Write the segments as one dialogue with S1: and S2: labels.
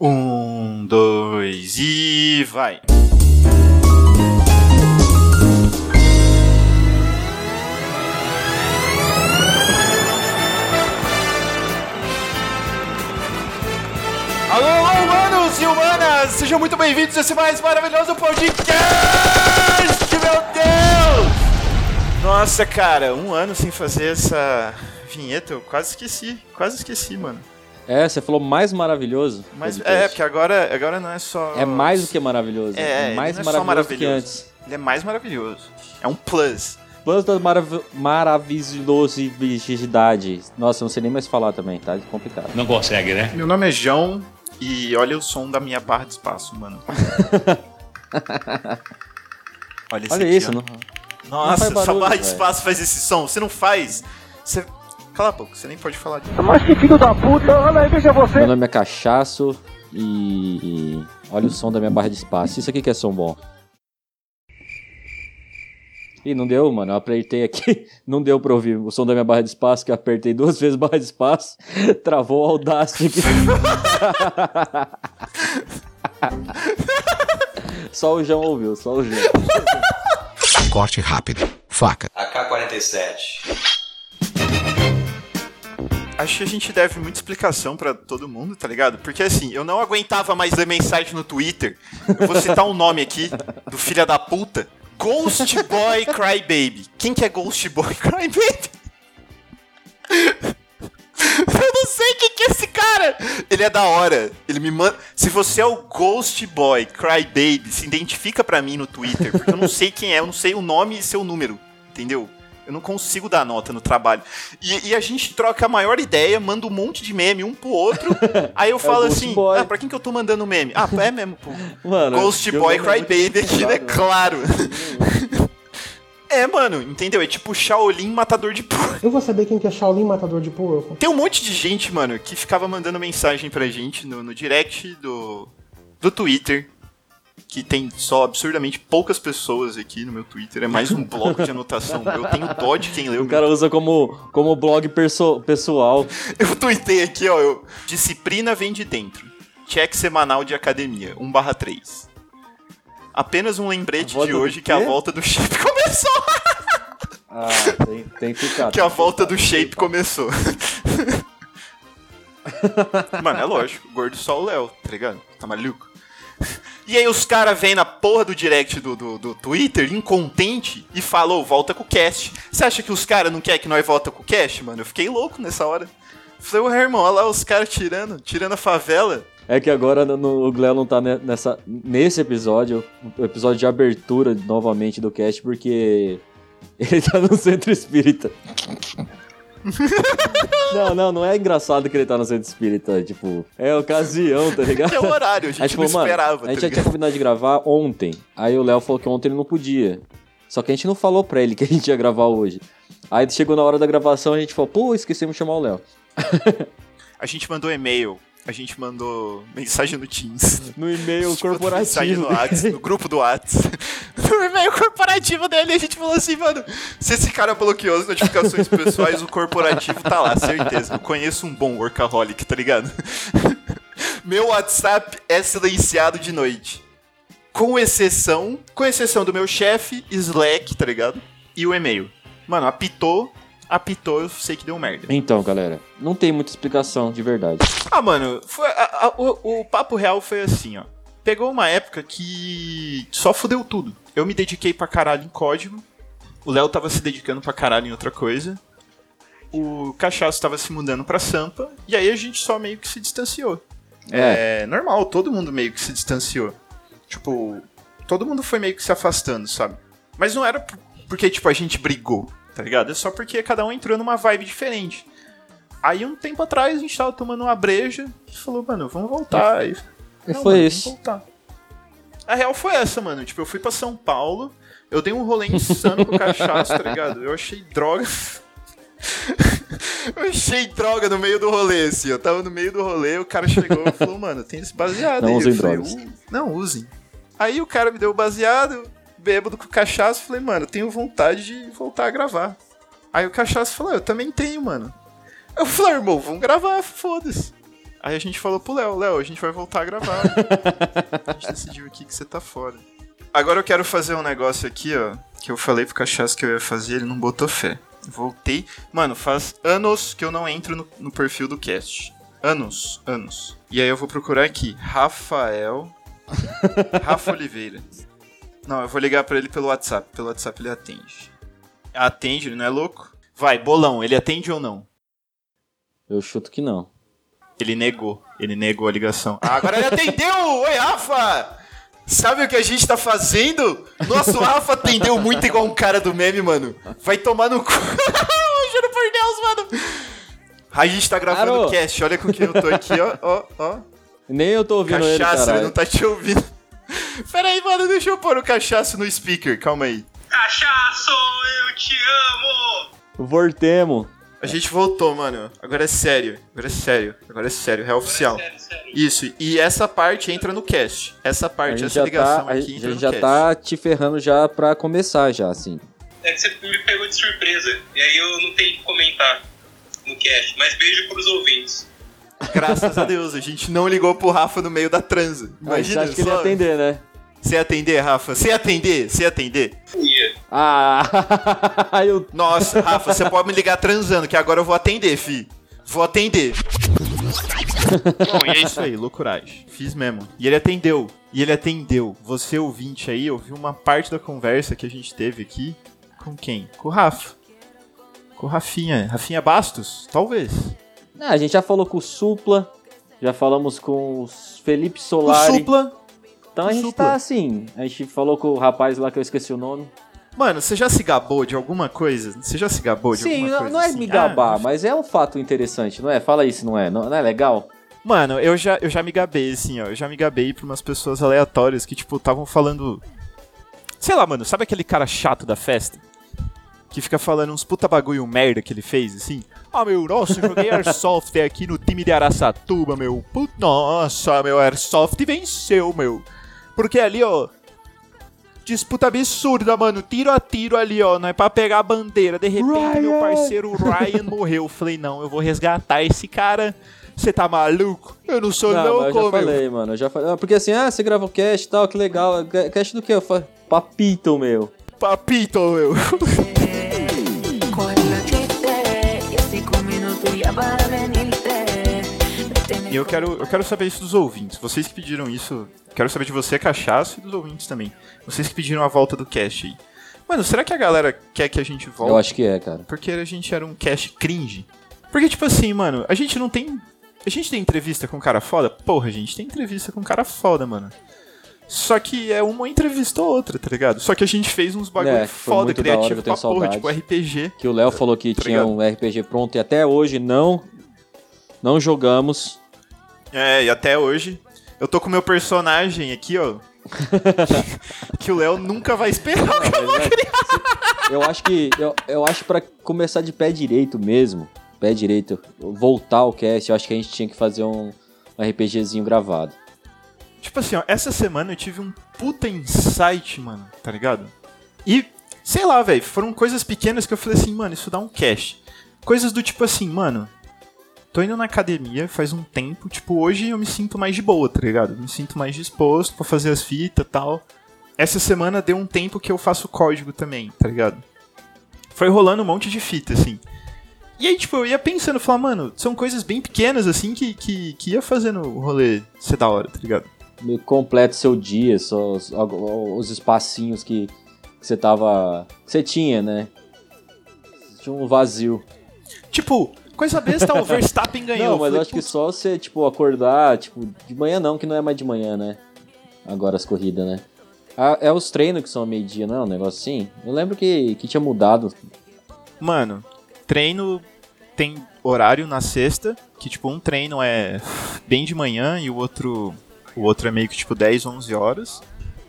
S1: Um, dois e vai! Alô, alô, humanos e humanas! Sejam muito bem-vindos a esse mais maravilhoso podcast, meu Deus! Nossa, cara, um ano sem fazer essa vinheta, eu quase esqueci, quase esqueci, mano.
S2: É, você falou mais maravilhoso.
S1: Mas, é, porque agora, agora não é só...
S2: É mais do que maravilhoso.
S1: É,
S2: mais
S1: ele não é só
S2: maravilhoso, do que
S1: maravilhoso.
S2: antes.
S1: Ele é mais maravilhoso. É um plus.
S2: Plus da marav maravilhosidade. Nossa, eu não sei nem mais falar também, tá complicado.
S3: Não consegue, né?
S1: Meu nome é João e olha o som da minha barra de espaço, mano. olha esse
S2: Olha
S1: aqui,
S2: isso,
S1: ó.
S2: não,
S1: Nossa,
S2: não barulho,
S1: barra de espaço faz esse som. Você não faz? Você... Cala a boca, você nem pode falar disso.
S4: Mas que filho da puta, olha aí, veja você.
S2: Meu nome é Cachaço e... e olha o som da minha barra de espaço. Isso aqui que é som bom. Ih, não deu, mano. Eu apertei aqui. Não deu pra ouvir o som da minha barra de espaço, que eu apertei duas vezes a barra de espaço. Travou o Audacity aqui. só o João ouviu, só o João.
S5: Corte rápido. Faca.
S6: AK-47.
S1: Acho que a gente deve muita explicação pra todo mundo, tá ligado? Porque assim, eu não aguentava mais ler mensagem no Twitter. Eu vou citar um nome aqui do filho da puta. Ghost Boy Crybaby. Quem que é Ghost Boy Crybaby? Eu não sei quem que é esse cara. Ele é da hora. Ele me manda. Se você é o Ghost Boy Crybaby, se identifica pra mim no Twitter, porque eu não sei quem é, eu não sei o nome e seu número, entendeu? Eu não consigo dar nota no trabalho. E, e a gente troca a maior ideia, manda um monte de meme um pro outro. Aí eu falo
S2: Ghost
S1: assim:
S2: Boy.
S1: ah, pra quem que eu tô mandando meme? Ah, é mesmo, pô.
S2: Mano,
S1: Ghost Boy
S2: é
S1: Crybaby aqui, né? Claro. É, mano, entendeu? É tipo Shaolin matador de porco.
S7: Eu vou saber quem que é Shaolin Matador de Porco.
S1: Tem um monte de gente, mano, que ficava mandando mensagem pra gente no, no direct do, do Twitter. Que tem só absurdamente poucas pessoas aqui no meu Twitter. É mais um bloco de anotação. Eu tenho dó de quem leu.
S2: O cara usa como, como blog pessoal.
S1: Eu tuitei aqui, ó. Eu, Disciplina vem de dentro. Check semanal de academia. 1 barra 3. Apenas um lembrete de hoje que a volta do shape começou.
S2: Ah, tem, tem que ficar.
S1: que a volta do shape começou. Mano, é lógico, gordo só o Léo, tá ligado? Tá maluco? E aí os caras vêm na porra do direct do, do, do Twitter, incontente, e falam, "Ô, volta com o cast. Você acha que os caras não querem que nós volta com o cast, mano? Eu fiquei louco nessa hora. Falei, ô irmão, olha lá os caras tirando, tirando a favela.
S2: É que agora no, o Gléo não tá ne- nessa, nesse episódio, o episódio de abertura novamente do cast, porque ele tá no centro espírita. não, não, não é engraçado que ele tá no centro espírita, tipo, é ocasião, tá ligado?
S1: É o horário, a gente
S2: Aí, tipo,
S1: não
S2: mano,
S1: esperava,
S2: a gente
S1: tá
S2: já tinha combinado de gravar ontem. Aí o Léo falou que ontem ele não podia. Só que a gente não falou pra ele que a gente ia gravar hoje. Aí chegou na hora da gravação a gente falou, pô, esquecemos de chamar o Léo.
S1: A gente mandou e-mail, a gente mandou mensagem no Teams.
S2: No e-mail
S1: Tipo, mensagem
S2: corporativo.
S1: no, Whats, no grupo do Whats. No e-mail corporativo dele, a gente falou assim, mano, se esse cara bloqueou as notificações pessoais, o corporativo tá lá, certeza. Eu conheço um bom workaholic, tá ligado? Meu WhatsApp é silenciado de noite. Com exceção, com exceção do meu chefe, Slack, tá ligado? E o e-mail. Mano, apitou, apitou, eu sei que deu merda.
S2: Então, galera, não tem muita explicação de verdade.
S1: Ah, mano, foi, a- a- o, o papo real foi assim, ó. Pegou uma época que só fudeu tudo. Eu me dediquei pra caralho em código. O Léo tava se dedicando pra caralho em outra coisa. O Cachaço tava se mudando pra Sampa. E aí a gente só meio que se distanciou. É. normal, todo mundo meio que se distanciou. Tipo, todo mundo foi meio que se afastando, sabe? Mas não era por- porque, tipo, a gente brigou, tá ligado? É só porque cada um entrou numa vibe diferente. Aí um tempo atrás a gente tava tomando uma breja e falou, mano, vamos voltar.
S2: E
S1: "Não,
S2: foi
S1: mano,
S2: isso.
S1: Vamos voltar. A real foi essa, mano. Tipo, eu fui pra São Paulo, eu dei um rolê insano com cachaça, tá ligado? Eu achei droga. eu achei droga no meio do rolê, assim. Eu tava no meio do rolê, o cara chegou e falou, mano, tem esse baseado
S2: Não
S1: aí.
S2: usem
S1: Eu falei,
S2: drogas.
S1: "Uh, não usem. Aí o cara me deu o baseado, bêbado com cachaça, falei, mano, tenho vontade de voltar a gravar. Aí o cachaça falou, eu também tenho, mano. Eu falei, irmão, vamos gravar, foda-se. Aí a gente falou pro Léo, Léo, a gente vai voltar a gravar. a gente decidiu aqui que você tá fora. Agora eu quero fazer um negócio aqui, ó, que eu falei pro Cachaço que eu ia fazer, ele não botou fé. Voltei. Mano, faz anos que eu não entro no, no perfil do cast. Anos, anos. E aí eu vou procurar aqui, Rafael. Rafa Oliveira. Não, eu vou ligar pra ele pelo WhatsApp. Pelo WhatsApp ele atende. Atende, ele não é louco? Vai, bolão, ele atende ou não?
S2: Eu chuto que não.
S1: Ele negou. Ele negou a ligação. Ah, agora ele atendeu! Oi, Rafa! Sabe o que a gente tá fazendo? Nosso Rafa atendeu muito igual um cara do meme, mano. Vai tomar no cu. Juro por Deus, mano. A gente tá gravando o cast. Olha com quem eu tô aqui, ó, ó, ó.
S2: Nem eu tô ouvindo ele,
S1: Cachaça, ele
S2: caralho.
S1: não tá te ouvindo. Pera aí, mano, deixa eu pôr o cachaço no speaker. Calma aí.
S6: Cachaço, eu te amo!
S2: Voltemos.
S1: A gente voltou, mano. Agora é sério. Agora é sério. Agora é sério. É oficial.
S6: Sério, sério.
S1: Isso. E essa parte entra no cast. Essa
S2: A
S1: parte,
S2: gente
S1: essa
S2: já
S1: ligação
S2: tá, a
S1: aqui
S2: gente
S1: entra no
S2: já
S1: cast.
S2: tá te ferrando já pra começar já, assim.
S6: É que você me pegou de surpresa. E aí eu não tenho que comentar no cast. Mas beijo pros ouvintes.
S1: Graças a Deus, a gente não ligou pro Rafa no meio da transa.
S2: Mas você
S1: Imagina
S2: acha que ele ia atender, né?
S1: Você ia atender, Rafa? Você ia atender? Você ia atender?
S6: Ia.
S2: Ah, eu...
S1: Nossa, Rafa, você pode me ligar transando, que agora eu vou atender, fi. Vou atender. Bom, e é isso aí, loucuragem. Fiz mesmo. E ele atendeu. E ele atendeu. Você, ouvinte aí, ouviu uma parte da conversa que a gente teve aqui. Com quem? Com o Rafa. Com o Rafinha. Rafinha Bastos? Talvez.
S2: Ah, a gente já falou com o Supla, já falamos com o Felipe
S1: O
S2: Solari.
S1: Supla.
S2: Então a gente
S1: Supla.
S2: tá assim. A gente falou com o rapaz lá que eu esqueci o nome.
S1: Mano, você já se gabou de alguma coisa? Você já se gabou de
S2: Sim,
S1: alguma
S2: não,
S1: coisa?
S2: não é
S1: assim?
S2: me gabar,
S1: Ah,
S2: mas é um fato interessante, não é? Fala isso, não é? Não, não é legal?
S1: Mano, eu já, eu já me gabei, assim, ó. Eu já me gabei pra umas pessoas aleatórias que, tipo, estavam falando. Sei lá, mano, sabe aquele cara chato da festa? Que fica falando uns puta bagulho merda que ele fez, assim? Ah, meu, nossa, eu joguei Airsoft aqui no time de Araçatuba, meu. Put... Nossa, meu, Airsoft venceu, meu. Porque ali, ó. Disputa absurda, mano. Tiro a tiro ali, ó. Não é pra pegar a bandeira. De repente, meu parceiro Ryan morreu. Eu falei, não, eu vou resgatar esse cara. Você tá maluco? Eu não sou
S2: Não, mas eu
S1: louco,
S2: já
S1: meu.
S2: falei, mano. Eu já falei. Ah, Porque assim, ah, você gravou cast e tal, que legal. Ca- Cast do? Eu falei, papito, meu.
S1: Papito, meu. E eu quero, eu quero saber isso dos ouvintes. Vocês que pediram isso. Quero saber de você, Cachaço, e dos ouvintes também. Vocês que pediram a volta do cast aí. Mano, será que a galera quer que a gente volte?
S2: Eu acho que é, cara.
S1: Porque a gente era um cast cringe. Porque, tipo assim, mano, a gente não tem. A gente tem entrevista com um cara foda? Porra, a gente tem entrevista com um cara foda, mano. Só que é uma entrevista ou outra, tá ligado? Só que a gente fez uns bagulho
S2: É,
S1: foda, criativo pra porra, tipo RPG.
S2: Que o Léo falou que
S1: Tá
S2: tinha
S1: ligado?
S2: um RPG pronto e até hoje não. Não jogamos.
S1: É, e até hoje. Eu tô com meu personagem aqui, ó. que o Léo nunca vai esperar que eu vou criar.
S2: Eu acho que. Eu, eu acho pra começar de pé direito mesmo. Pé direito. Voltar ao cast, eu acho que a gente tinha que fazer um, um RPGzinho gravado.
S1: Tipo assim, ó, essa semana eu tive um puta insight, mano, tá ligado? E, sei lá, velho, foram coisas pequenas que eu falei assim, mano, isso dá um cash. Coisas do tipo assim, mano, tô indo na academia faz um tempo, tipo, hoje eu me sinto mais de boa, tá ligado? Me sinto mais disposto pra fazer as fitas e tal. Essa semana deu um tempo que eu faço código também, tá ligado? Foi rolando um monte de fita, assim. E aí, tipo, eu ia pensando, falar, mano, são coisas bem pequenas, assim, que, que, que ia fazendo o rolê ser da hora, tá ligado?
S2: Meio completo seu dia, só os, os espacinhos que, que você tava. que você tinha, né? Tinha um vazio.
S1: Tipo, coisa besta, o Verstappen ganhou.
S2: Não, mas eu acho que
S1: "Putz,
S2: só você, tipo, acordar, tipo, de manhã não, que não é mais de manhã, né? Agora as corridas, né? Ah, é os treinos que são meio-dia, não é um negócio assim? Eu lembro que, que tinha mudado.
S1: Mano, treino tem horário na sexta, que tipo, um treino é bem de manhã e o outro o outro é meio que tipo 10, 11 horas.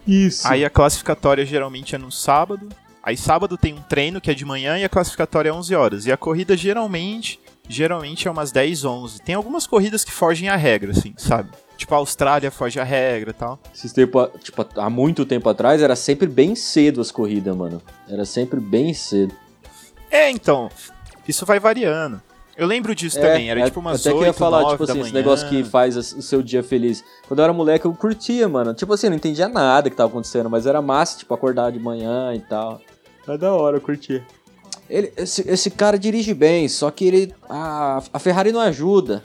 S2: Isso.
S1: Aí a classificatória geralmente é no sábado. Aí sábado tem um treino que é de manhã e a classificatória é 11 horas. E a corrida geralmente, geralmente é umas 10, 11. Tem algumas corridas que fogem à regra, assim, sabe? Tipo, a Austrália foge à regra e tal.
S2: Esses tempo, tipo, há muito tempo atrás era sempre bem cedo as corridas, mano. Era sempre bem cedo.
S1: É, então, isso vai variando. Eu lembro disso
S2: É,
S1: também, era
S2: é,
S1: tipo umas
S2: Até que eu ia
S1: 8,
S2: falar,
S1: 9
S2: tipo assim,
S1: manhã.
S2: esse negócio que faz o seu dia feliz. Quando eu era moleque, eu curtia, mano. Tipo assim, não entendia nada que tava acontecendo, mas era massa, tipo, acordar de manhã e tal. É da hora, eu curtia. Ele, esse, esse cara dirige bem, só que ele. A, a Ferrari não ajuda.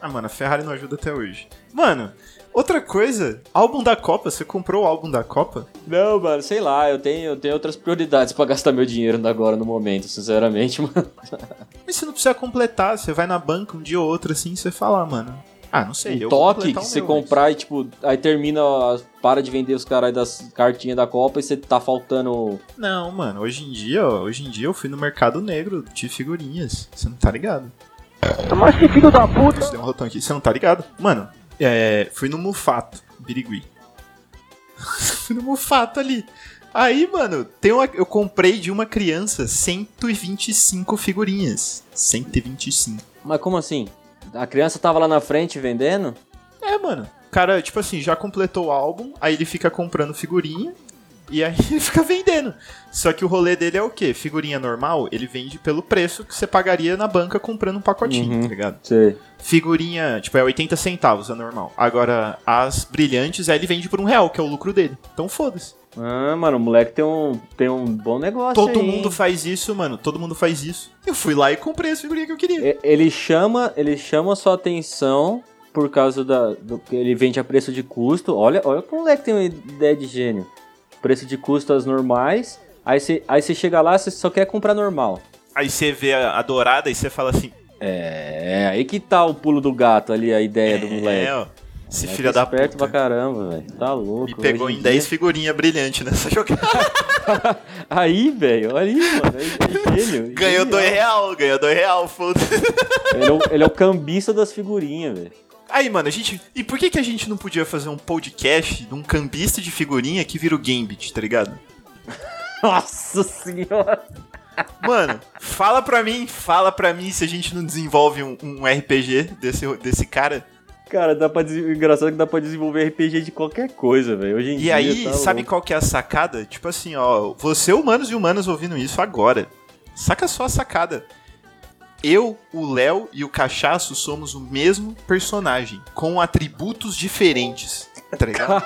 S1: Ah, mano, a Ferrari não ajuda até hoje. Mano, outra coisa, álbum da Copa, você comprou o álbum da Copa?
S2: Não, mano, sei lá, eu tenho, eu tenho outras prioridades pra gastar meu dinheiro agora no momento, sinceramente, mano.
S1: Mas você não precisa completar, você vai na banca um dia ou outro assim, você fala, ah, mano. Ah, não sei,
S2: Um toque que você
S1: meu,
S2: comprar e, tipo, aí termina, para de vender os caras das cartinhas da Copa e você tá faltando.
S1: Não, mano, hoje em dia, ó, hoje em dia eu fui no mercado negro de figurinhas. Você não tá ligado?
S4: Mas que filho da puta!
S1: Você deu um rotão aqui, você não tá ligado? Mano, é, fui no Mufato, Birigui. fui no Mufato ali. Aí, mano, tem uma, eu comprei de uma criança 125 figurinhas. 125.
S2: Mas como assim? A criança tava lá na frente vendendo?
S1: É, mano. O cara, tipo assim, já completou o álbum, aí ele fica comprando figurinha e aí ele fica vendendo. Só que o rolê dele é o quê? Figurinha normal, ele vende pelo preço que você pagaria na banca comprando um pacotinho,
S2: Uhum.
S1: tá ligado?
S2: Sei.
S1: Figurinha, tipo, é 80 centavos, é normal. Agora, as brilhantes, aí ele vende por um real, que é o lucro dele. Então foda-se.
S2: Ah, mano, o moleque tem um, tem um bom negócio.
S1: Todo
S2: aí,
S1: mundo
S2: hein?
S1: faz isso, mano. Todo mundo faz isso. Eu fui lá e comprei as figurinhas que eu queria.
S2: Ele chama, ele chama a sua atenção por causa da, do que ele vende a preço de custo. Olha, olha que o moleque tem uma ideia de gênio. Preço de custo as normais. Aí você, aí chega lá, você só quer comprar normal.
S1: Aí você vê a, a dourada e você fala assim:
S2: É, aí que tá o pulo do gato ali, a ideia do moleque.
S1: É, ó. Esse filho da
S2: esperto
S1: puta.
S2: pra caramba, velho. Tá louco.
S1: Me pegou em 10
S2: dia-
S1: figurinhas brilhantes nessa jogada.
S2: Aí, velho, olha aí, mano. É, é gênio.
S1: Ganhou
S2: genial.
S1: 2 real, ganhou 2 real, foda-se.
S2: Ele, é o, ele é o cambista das figurinhas, velho.
S1: Aí, mano, a gente. E por que, que a gente não podia fazer um podcast de um cambista de figurinha que vira o Gambit, tá ligado?
S2: Nossa senhora.
S1: Mano, fala pra mim, fala pra mim se a gente não desenvolve um, um RPG desse, desse cara.
S2: Cara, dá pra des... engraçado que dá pra desenvolver RPG de qualquer coisa, velho. Hoje em
S1: E
S2: dia.
S1: aí,
S2: tá
S1: sabe qual que é a sacada? Tipo assim, ó, você, humanos e humanas, ouvindo isso agora. Saca só a sacada. Eu, o Léo e o Cachaço somos o mesmo personagem, com atributos diferentes. Tá ligado?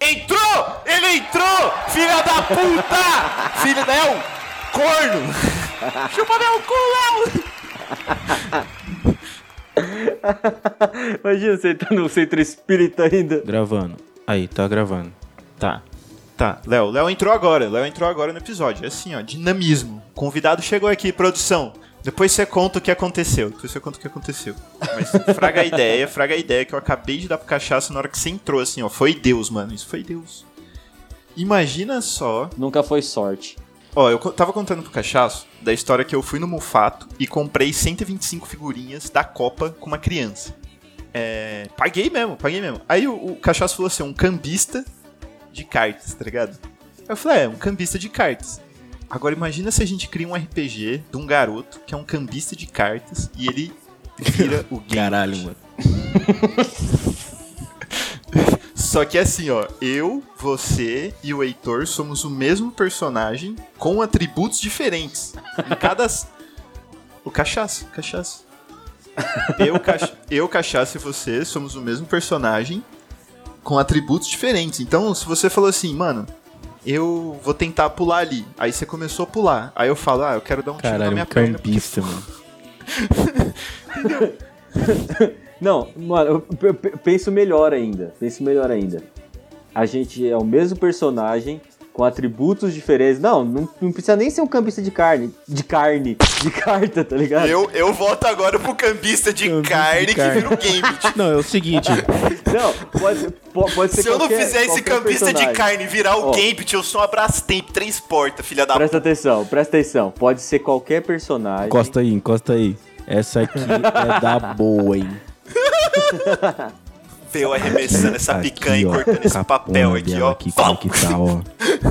S1: entrou! Ele entrou! Filha da puta! Filho Léo! Corno! Chupa meu cu, Léo!
S2: Imagina você tá no centro espírita ainda.
S8: Gravando. Aí, tá gravando.
S1: Tá. Tá, Léo, Léo entrou agora. Léo entrou agora no episódio. É assim, ó, dinamismo. Convidado chegou aqui, produção. Depois você conta o que aconteceu. Depois você conta o que aconteceu. Mas fraga a ideia, fraga a ideia que eu acabei de dar pro cachaça na hora que você entrou, assim, ó. Foi Deus, mano. Isso foi Deus. Imagina só.
S2: Nunca foi sorte.
S1: Ó, eu tava contando pro cachaço da história que eu fui no Mufato e comprei 125 figurinhas da Copa com uma criança. É. Paguei mesmo, paguei mesmo. Aí o, o cachaço falou assim: um cambista de cartas, tá ligado? Eu falei: é, um cambista de cartas. Agora imagina se a gente cria um RPG de um garoto que é um cambista de cartas e ele vira o game.
S8: Caralho, mano.
S1: Só que assim, ó, eu, você e o Heitor somos o mesmo personagem com atributos diferentes. Em cada. O cachaço, cachaço. Eu, cach... eu, cachaço e você somos o mesmo personagem com atributos diferentes. Então, se você falou assim, mano, eu vou tentar pular ali. Aí você começou a pular. Aí eu falo, ah, eu quero dar um tiro na
S8: Caralho,
S1: minha
S8: um
S1: perna. porque
S8: mano.
S2: Não, mano, eu p- p- penso melhor ainda. Penso melhor ainda. A gente é o mesmo personagem com atributos diferentes. Não, não, não precisa nem ser um campista de carne. De carne. De carta, tá ligado?
S1: Eu, eu volto agora pro cambista de
S8: Cambista de
S1: carne que
S8: carne.
S1: vira o Gambit.
S8: Não, é o seguinte.
S2: Não, pode, pode ser
S1: Se eu não
S2: qualquer-
S1: fizer esse
S2: qualquer
S1: campista de
S2: personagem.
S1: carne virar o
S2: Ó.
S1: Gambit, eu sou uma Brastemp, três portas, filha da
S2: Presta atenção, presta atenção. Pode ser qualquer personagem.
S8: Encosta aí, encosta aí. Essa aqui é da boa, hein?
S1: Eu arremessando essa
S8: Aqui,
S1: picanha e
S8: ó,
S1: cortando esse papel aqui, ó.
S8: Aqui, como que tá, ó.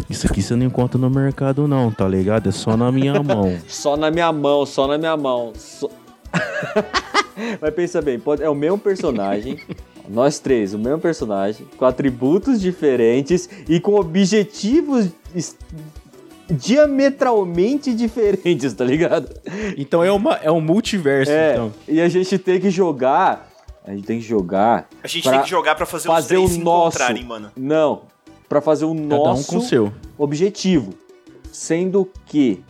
S8: Isso aqui você não encontra no mercado, não, tá ligado? É só na minha mão.
S2: Só na minha mão, só na minha mão. Só- Mas pensa bem, pode- é o mesmo personagem. Nós três, o mesmo personagem, com atributos diferentes e com objetivos diametralmente diferentes, tá ligado?
S8: Então é, uma, é um multiverso,
S2: É,
S8: então.
S2: e a gente tem que jogar. A gente tem que jogar.
S1: A gente
S2: pra
S1: tem que jogar pra fazer,
S2: fazer
S1: os
S2: o
S1: três se
S2: nosso.
S1: encontrarem, mano.
S2: Não. Pra fazer o
S8: Cada
S2: nosso
S8: um com o seu.
S2: objetivo. Sendo que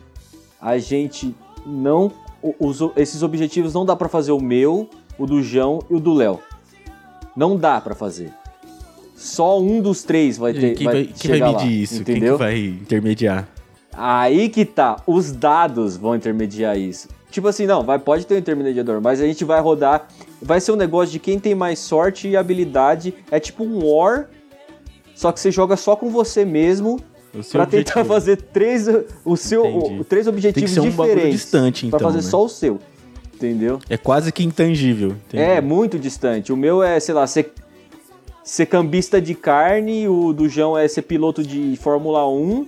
S2: a gente não. o- os- esses objetivos não dá pra fazer o meu, o do João e o do Léo. Não dá pra fazer. Só um dos três vai ter.
S8: Quem
S2: vai,
S8: vai, quem vai
S2: chegar
S8: medir
S2: lá,
S8: isso?
S2: Entendeu?
S8: Quem que vai intermediar?
S2: Aí que tá, os dados vão intermediar isso. Tipo assim, não, vai, pode ter um intermediador, mas a gente vai rodar. Vai ser um negócio de quem tem mais sorte e habilidade. É tipo um War, só que você joga só com você mesmo pra tentar fazer três, o seu, o- três
S8: Tem que
S2: objetivos
S8: ser um
S2: diferentes.
S8: distante, então.
S2: pra fazer
S8: né?
S2: só o seu. Entendeu?
S8: É quase que intangível. entendeu?
S2: É, muito distante. O meu é, sei lá, ser, ser cambista de carne, o do João é ser piloto de Fórmula 1.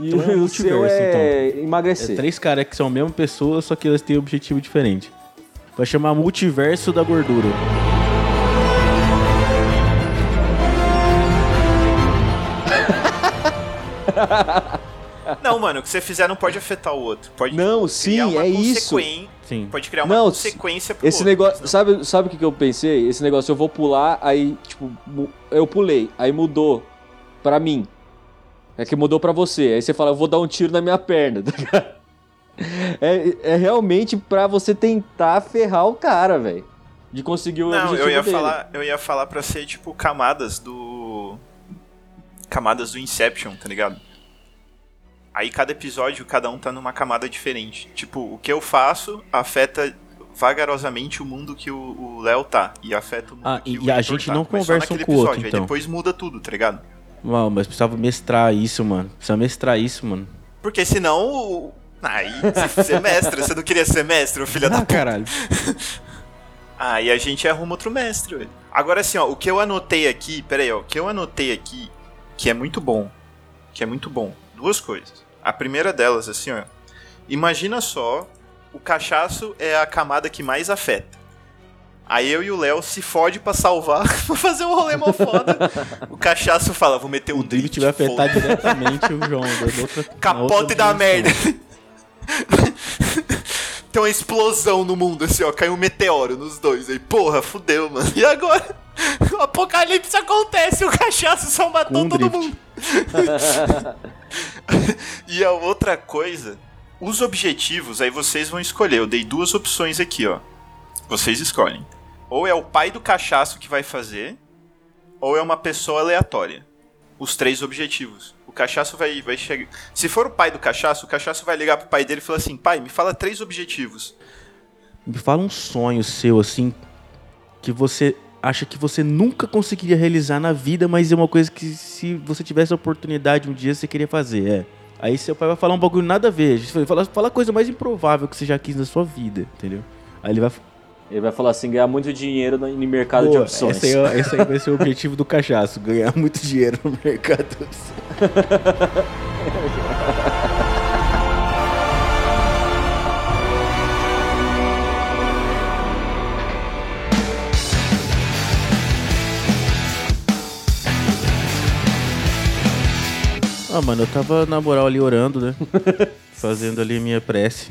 S2: E
S8: Então é
S2: o seu é
S8: É
S2: emagrecer.
S8: três caras que são a mesma pessoa, só que elas têm objetivo diferente. Vai chamar multiverso da gordura.
S1: Não, mano, o que você fizer não pode afetar o outro. Pode
S2: Não,
S1: criar
S2: sim,
S1: uma
S2: é isso.
S8: Sim.
S1: Pode criar uma
S2: Não,
S1: consequência pro
S2: Esse
S1: outro.
S2: negócio, sabe, sabe o que, que eu pensei? Esse negócio, eu vou pular, aí, tipo, eu pulei, aí mudou pra mim. É que mudou pra você. Aí você fala, eu vou dar um tiro na minha perna, tá ligado? É, é realmente pra você tentar ferrar o cara, velho. De conseguir o
S1: Não,
S2: objetivo
S1: eu ia
S2: dele.
S1: falar, eu ia falar para ser tipo camadas do camadas do Inception, tá ligado? Aí cada episódio, cada um tá numa camada diferente. Tipo, o que eu faço afeta vagarosamente o mundo que o Léo tá. E afeta o mundo
S8: Ah,
S1: que
S8: e-
S1: o
S8: e a gente
S1: tá.
S8: não
S1: só
S8: conversa um com o outro, então.
S1: Aí depois muda tudo, tá ligado?
S8: Uau, mas precisava mestrar isso, mano. Precisa mestrar isso, mano.
S1: Porque senão. O- Aí, você ser mestre, você não queria ser mestre, filho da
S8: Ah,
S1: puta.
S8: caralho.
S1: Aí a gente arruma outro mestre, velho. Agora assim, ó, o que eu anotei aqui, pera aí, ó, o que eu anotei aqui, que é muito bom, que é muito bom, duas coisas. A primeira delas, assim, ó, imagina só, o cachaço é a camada que mais afeta. Aí eu e o Léo se fode pra salvar, pra fazer um rolê mó foda. O cachaço fala, vou meter um
S8: O drift
S1: drift,
S8: vai afetar diretamente o João. da outra-
S1: Capote da merda. Tem uma explosão no mundo, assim, ó. Caiu um meteoro nos dois. Aí, porra, fudeu, mano. E agora? O apocalipse acontece, o cachaço só matou
S8: Com
S1: todo
S8: drift.
S1: mundo. e a outra coisa, os objetivos, aí vocês vão escolher. Eu dei duas opções aqui, ó. Vocês escolhem. Ou é o pai do cachaço que vai fazer, ou é uma pessoa aleatória. Os três objetivos. O cachaço vai, vai chegar. Se for o pai do cachaço, o cachaço vai ligar pro pai dele e falar assim: pai, me fala três objetivos.
S8: Me fala um sonho seu, assim, que você acha que você nunca conseguiria realizar na vida, mas é uma coisa que se você tivesse a oportunidade um dia, você queria fazer, é. Aí seu pai vai falar um bagulho nada a ver. Fala, fala a coisa mais improvável que você já quis na sua vida, entendeu? Aí ele vai
S2: Ele vai falar assim, ganhar muito dinheiro no, no mercado de
S8: Pô,
S2: opções.
S8: Esse aí, esse aí vai ser o objetivo do cachaço, ganhar muito dinheiro no mercado. Ah, mano, eu tava na moral ali orando, né? Fazendo ali minha prece.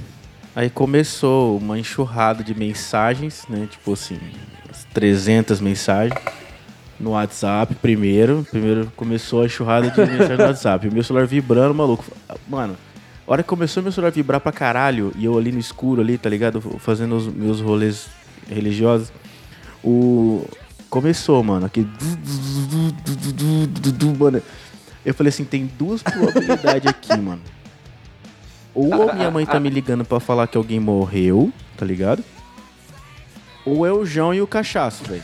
S8: Aí começou uma enxurrada de mensagens, né? Tipo assim, umas 300 mensagens no WhatsApp primeiro. Primeiro começou a enxurrada de mensagem no WhatsApp. Meu celular vibrando, maluco. Mano, a hora que começou meu celular vibrar pra caralho e eu ali no escuro ali, tá ligado? Fazendo os meus rolês religiosos. O... Começou, mano, aquele... Mano, eu falei assim, tem duas probabilidades aqui, mano. Ou a minha mãe tá me ligando pra falar que alguém morreu, tá ligado? Ou é o João e o cachaço, velho.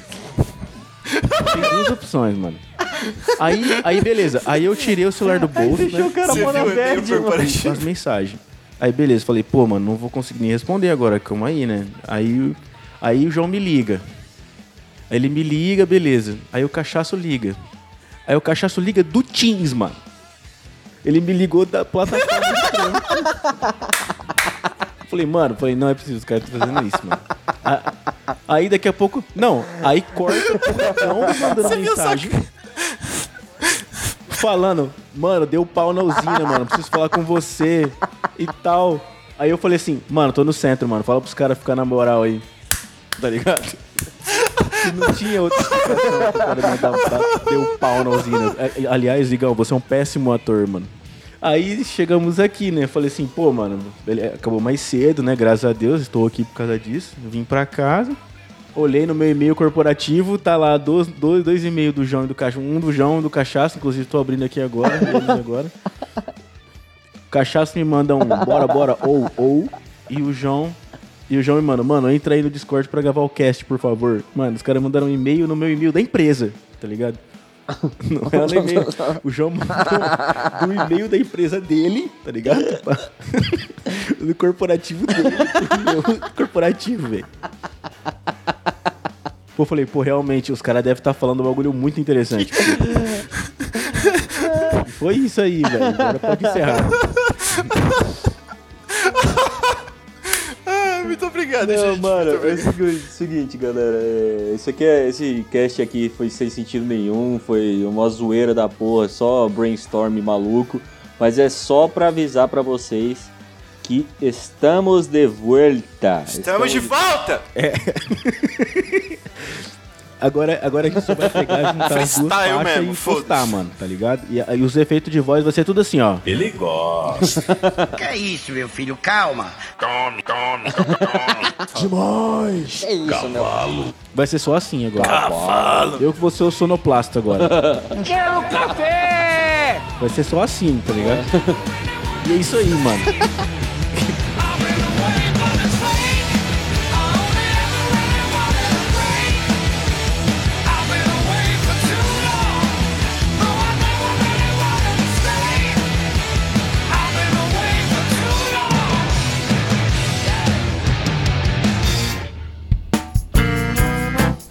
S8: Tem duas opções, mano. Aí, aí beleza. Aí eu tirei o celular do bolso,
S2: Deixou o
S8: né?
S2: cara
S1: o
S2: mano.
S1: corporativo?
S8: As mensagens. Aí beleza, falei, pô, mano, não vou conseguir nem responder agora, calma aí, né? Aí, aí o João me liga. Aí ele me liga, beleza. Aí o cachaço liga. Aí o cachaço liga do Teams, mano. Ele me ligou da plataforma trampo. Falei, mano, falei, não é preciso, os caras estão fazendo isso, mano. A- Aí daqui a pouco. Não, aí corta o João mandando
S1: Você
S8: mensagem. Falando, mano, deu pau na usina, mano, preciso falar com você e tal. Aí eu falei assim, mano, tô no centro, mano, fala pros caras ficar na moral aí, tá ligado? Não tinha outra explicação pro cara me tapa, deu pau na usina. É, Aliás, Igão, você é um péssimo ator, mano. Aí chegamos aqui, né? Falei assim, pô, mano, acabou mais cedo, né? Graças a Deus, estou aqui por causa disso. Vim pra casa, olhei no meu e-mail corporativo, tá lá dois, dois, dois e-mails do João e do Cachaça. Um do João e do Cachaça, inclusive tô abrindo aqui agora, agora. O Cachaça me manda um bora, bora, ou, ou. E o João. E o João me manda, mano, entra aí no Discord pra gravar o cast, por favor. Mano, os caras mandaram um e-mail no meu e-mail da empresa, tá ligado? Não é. O João mandou do e-mail da empresa dele, tá ligado? do corporativo dele meu corporativo, velho. Pô, falei, pô, realmente, os caras devem estar falando um bagulho muito interessante. Foi isso aí, velho. Agora pode encerrar.
S1: Obrigado,
S2: Não,
S1: gente.
S2: mano, é o seguinte, seguinte, galera. é, Isso aqui é. Esse cast aqui foi sem sentido nenhum, foi uma zoeira da porra, só brainstorm maluco. Mas é só pra avisar pra vocês que estamos de volta.
S1: Estamos de volta!
S8: Agora, agora a gente só vai pegar, juntar as duas faixas
S1: mesmo,
S8: e
S1: foda-se.
S8: mano, tá ligado? E aí os efeitos de voz vai ser tudo assim, ó.
S9: Que é isso, meu filho? Calma.
S7: Demais!
S2: É isso, meu.
S8: Vai ser só assim agora. Eu que vou ser o sonoplasta agora.
S4: Quero café!
S8: Vai ser só assim, tá ligado? E é isso aí, mano.